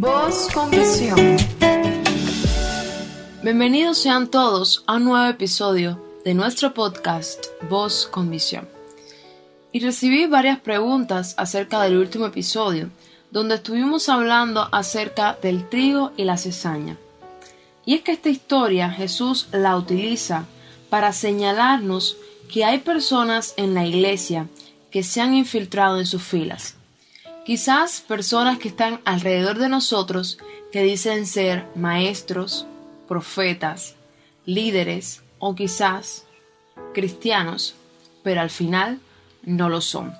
Voz con visión. Bienvenidos sean todos a un nuevo episodio de nuestro podcast Voz con visión. Y recibí varias preguntas acerca del último episodio, donde estuvimos hablando acerca del trigo y la cizaña. Y es que esta historia Jesús la utiliza para señalarnos que hay personas en la iglesia que se han infiltrado en sus filas Quizás personas que están alrededor de nosotros que dicen ser maestros, profetas, líderes o quizás cristianos, pero al final no lo son.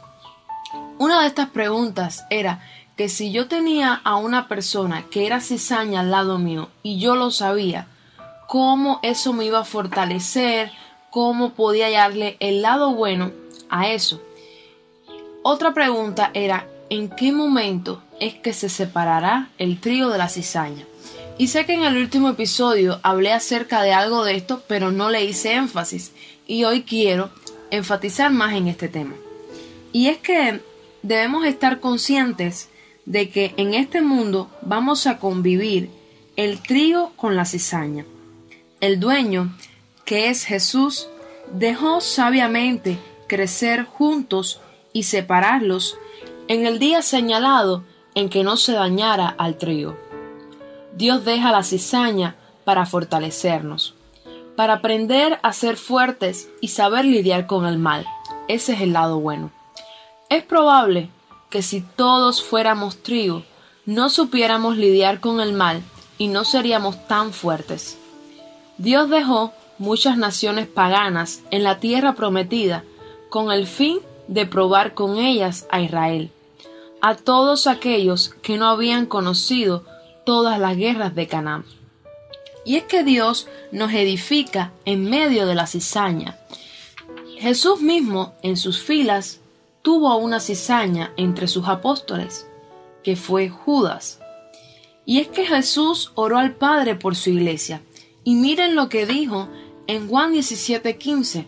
Una de estas preguntas era que si yo tenía a una persona que era cizaña al lado mío y yo lo sabía, ¿cómo eso me iba a fortalecer? ¿Cómo podía hallarle el lado bueno a eso? Otra pregunta era en qué momento es que se separará el trigo de la cizaña. Y sé que en el último episodio hablé acerca de algo de esto, pero no le hice énfasis. Y hoy quiero enfatizar más en este tema. Y es que debemos estar conscientes de que en este mundo vamos a convivir el trigo con la cizaña. El dueño, que es Jesús, dejó sabiamente crecer juntos y separarlos en el día señalado en que no se dañara al trigo. Dios deja la cizaña para fortalecernos, para aprender a ser fuertes y saber lidiar con el mal. Ese es el lado bueno. Es probable que si todos fuéramos trigo, no supiéramos lidiar con el mal y no seríamos tan fuertes. Dios dejó muchas naciones paganas en la tierra prometida con el fin de probar con ellas a Israel a todos aquellos que no habían conocido todas las guerras de Canaán. Y es que Dios nos edifica en medio de la cizaña. Jesús mismo en sus filas tuvo una cizaña entre sus apóstoles, que fue Judas. Y es que Jesús oró al Padre por su iglesia. Y miren lo que dijo en Juan 17:15.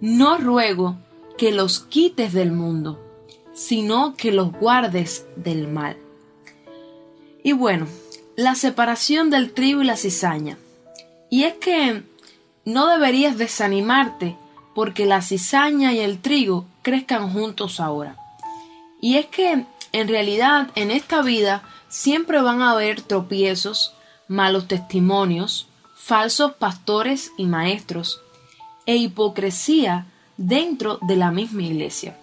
No ruego que los quites del mundo, sino que los guardes del mal. Y bueno, la separación del trigo y la cizaña. Y es que no deberías desanimarte porque la cizaña y el trigo crezcan juntos ahora. Y es que en realidad en esta vida siempre van a haber tropiezos, malos testimonios, falsos pastores y maestros, e hipocresía dentro de la misma iglesia.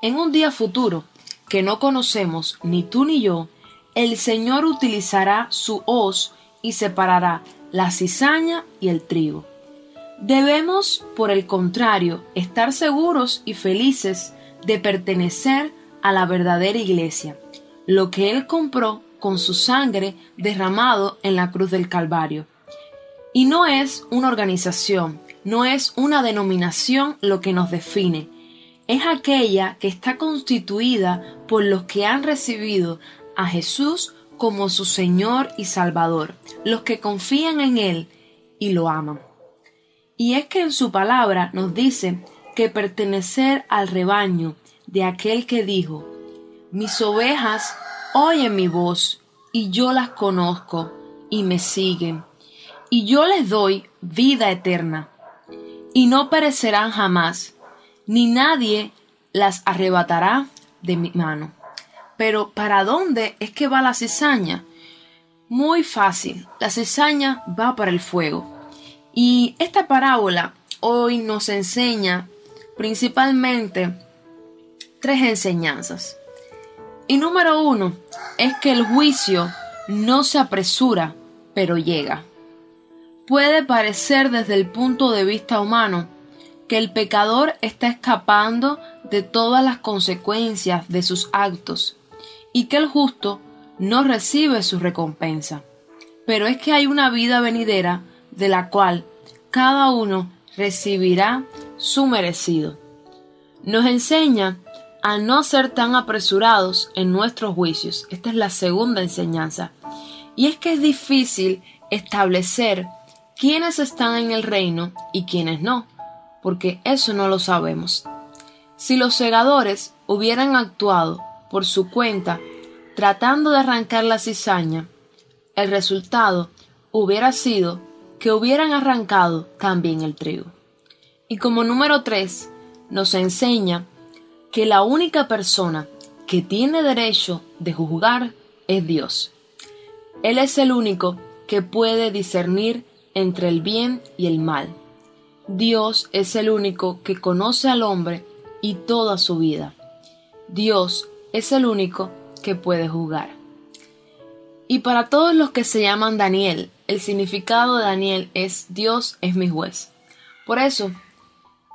En un día futuro, que no conocemos ni tú ni yo, el Señor utilizará su hoz y separará la cizaña y el trigo. Debemos, por el contrario, estar seguros y felices de pertenecer a la verdadera iglesia, lo que Él compró con su sangre derramado en la cruz del Calvario. Y no es una organización, no es una denominación lo que nos define, es aquella que está constituida por los que han recibido a Jesús como su Señor y Salvador, los que confían en Él y lo aman. Y es que en su palabra nos dice que pertenecer al rebaño de aquel que dijo, mis ovejas oyen mi voz y yo las conozco y me siguen, y yo les doy vida eterna, y no perecerán jamás, ni nadie las arrebatará de mi mano. Pero ¿para dónde es que va la cizaña? Muy fácil, la cizaña va para el fuego. Y esta parábola hoy nos enseña principalmente tres enseñanzas. Y número uno es que el juicio no se apresura, pero llega. Puede parecer desde el punto de vista humano que el pecador está escapando de todas las consecuencias de sus actos y que el justo no recibe su recompensa. Pero es que hay una vida venidera de la cual cada uno recibirá su merecido. Nos enseña a no ser tan apresurados en nuestros juicios. Esta es la segunda enseñanza. Y es que es difícil establecer quiénes están en el reino y quiénes no porque eso no lo sabemos. Si los segadores hubieran actuado por su cuenta, tratando de arrancar la cizaña, el resultado hubiera sido que hubieran arrancado también el trigo. Y como número tres, nos enseña que la única persona que tiene derecho de juzgar es Dios. Él es el único que puede discernir entre el bien y el mal. Dios es el único que conoce al hombre y toda su vida. Dios es el único que puede juzgar. Y para todos los que se llaman Daniel, el significado de Daniel es Dios es mi juez. Por eso,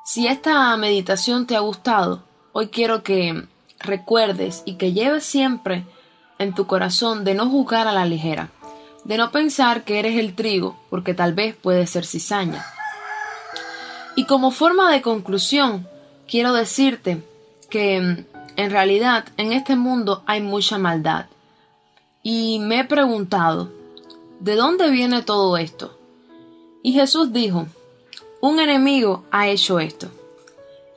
si esta meditación te ha gustado, hoy quiero que recuerdes y que lleves siempre en tu corazón de no juzgar a la ligera, de no pensar que eres el trigo, porque tal vez puede ser cizaña. Y como forma de conclusión, quiero decirte que mm, en realidad en este mundo hay mucha maldad. Y me he preguntado, ¿de dónde viene todo esto? Y Jesús dijo, un enemigo ha hecho esto.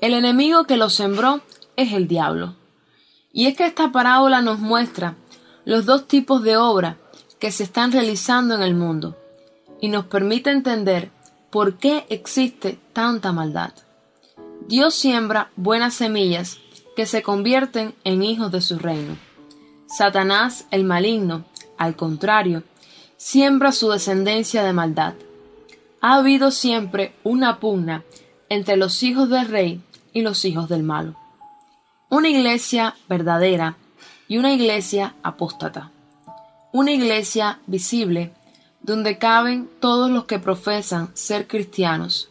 El enemigo que lo sembró es el diablo. Y es que esta parábola nos muestra los dos tipos de obra que se están realizando en el mundo y nos permite entender por qué existe tanta maldad. Dios siembra buenas semillas que se convierten en hijos de su reino. Satanás, el maligno, al contrario, siembra su descendencia de maldad. Ha habido siempre una pugna entre los hijos del rey y los hijos del malo. Una iglesia verdadera y una iglesia apóstata. Una iglesia visible donde caben todos los que profesan ser cristianos,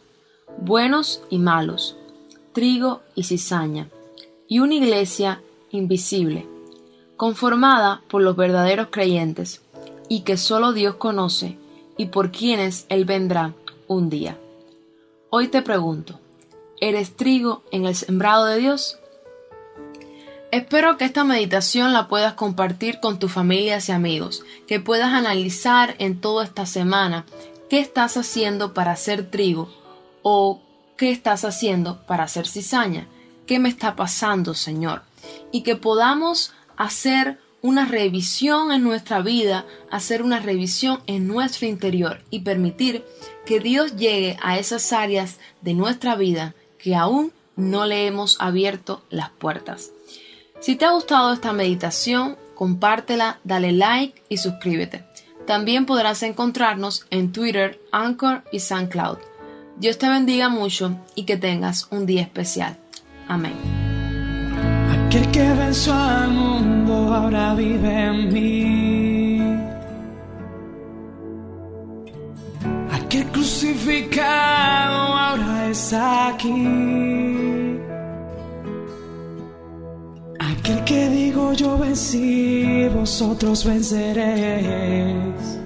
buenos y malos, trigo y cizaña, y una iglesia invisible, conformada por los verdaderos creyentes, y que solo Dios conoce y por quienes Él vendrá un día. Hoy te pregunto, ¿eres trigo en el sembrado de Dios? Espero que esta meditación la puedas compartir con tus familias y amigos, que puedas analizar en toda esta semana qué estás haciendo para hacer trigo o qué estás haciendo para hacer cizaña, qué me está pasando, Señor, y que podamos hacer una revisión en nuestra vida, hacer una revisión en nuestro interior y permitir que Dios llegue a esas áreas de nuestra vida que aún no le hemos abierto las puertas. Si te ha gustado esta meditación, compártela, dale like y suscríbete. También podrás encontrarnos en Twitter, Anchor y SoundCloud. Dios te bendiga mucho y que tengas un día especial. Amén. Aquel que venció al mundo ahora vive en mí. Aquel crucificado ahora es aquí. Yo vencí, vosotros venceréis.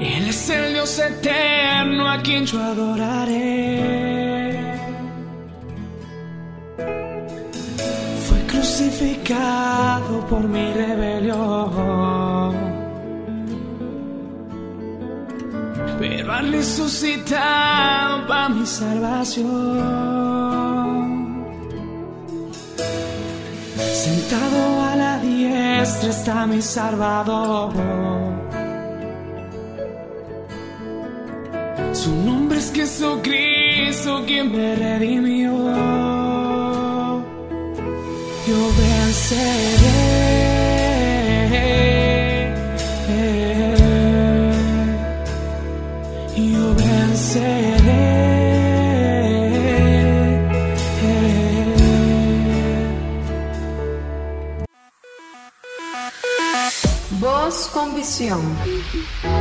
Él es el Dios eterno a quien yo adoraré. Fue crucificado por mi rebelión. Pero ha resucitado para mi salvación. Sentado a la diestra está mi Salvador. Su nombre es Jesucristo quien me redimió. Yo venceré. Voz con visión.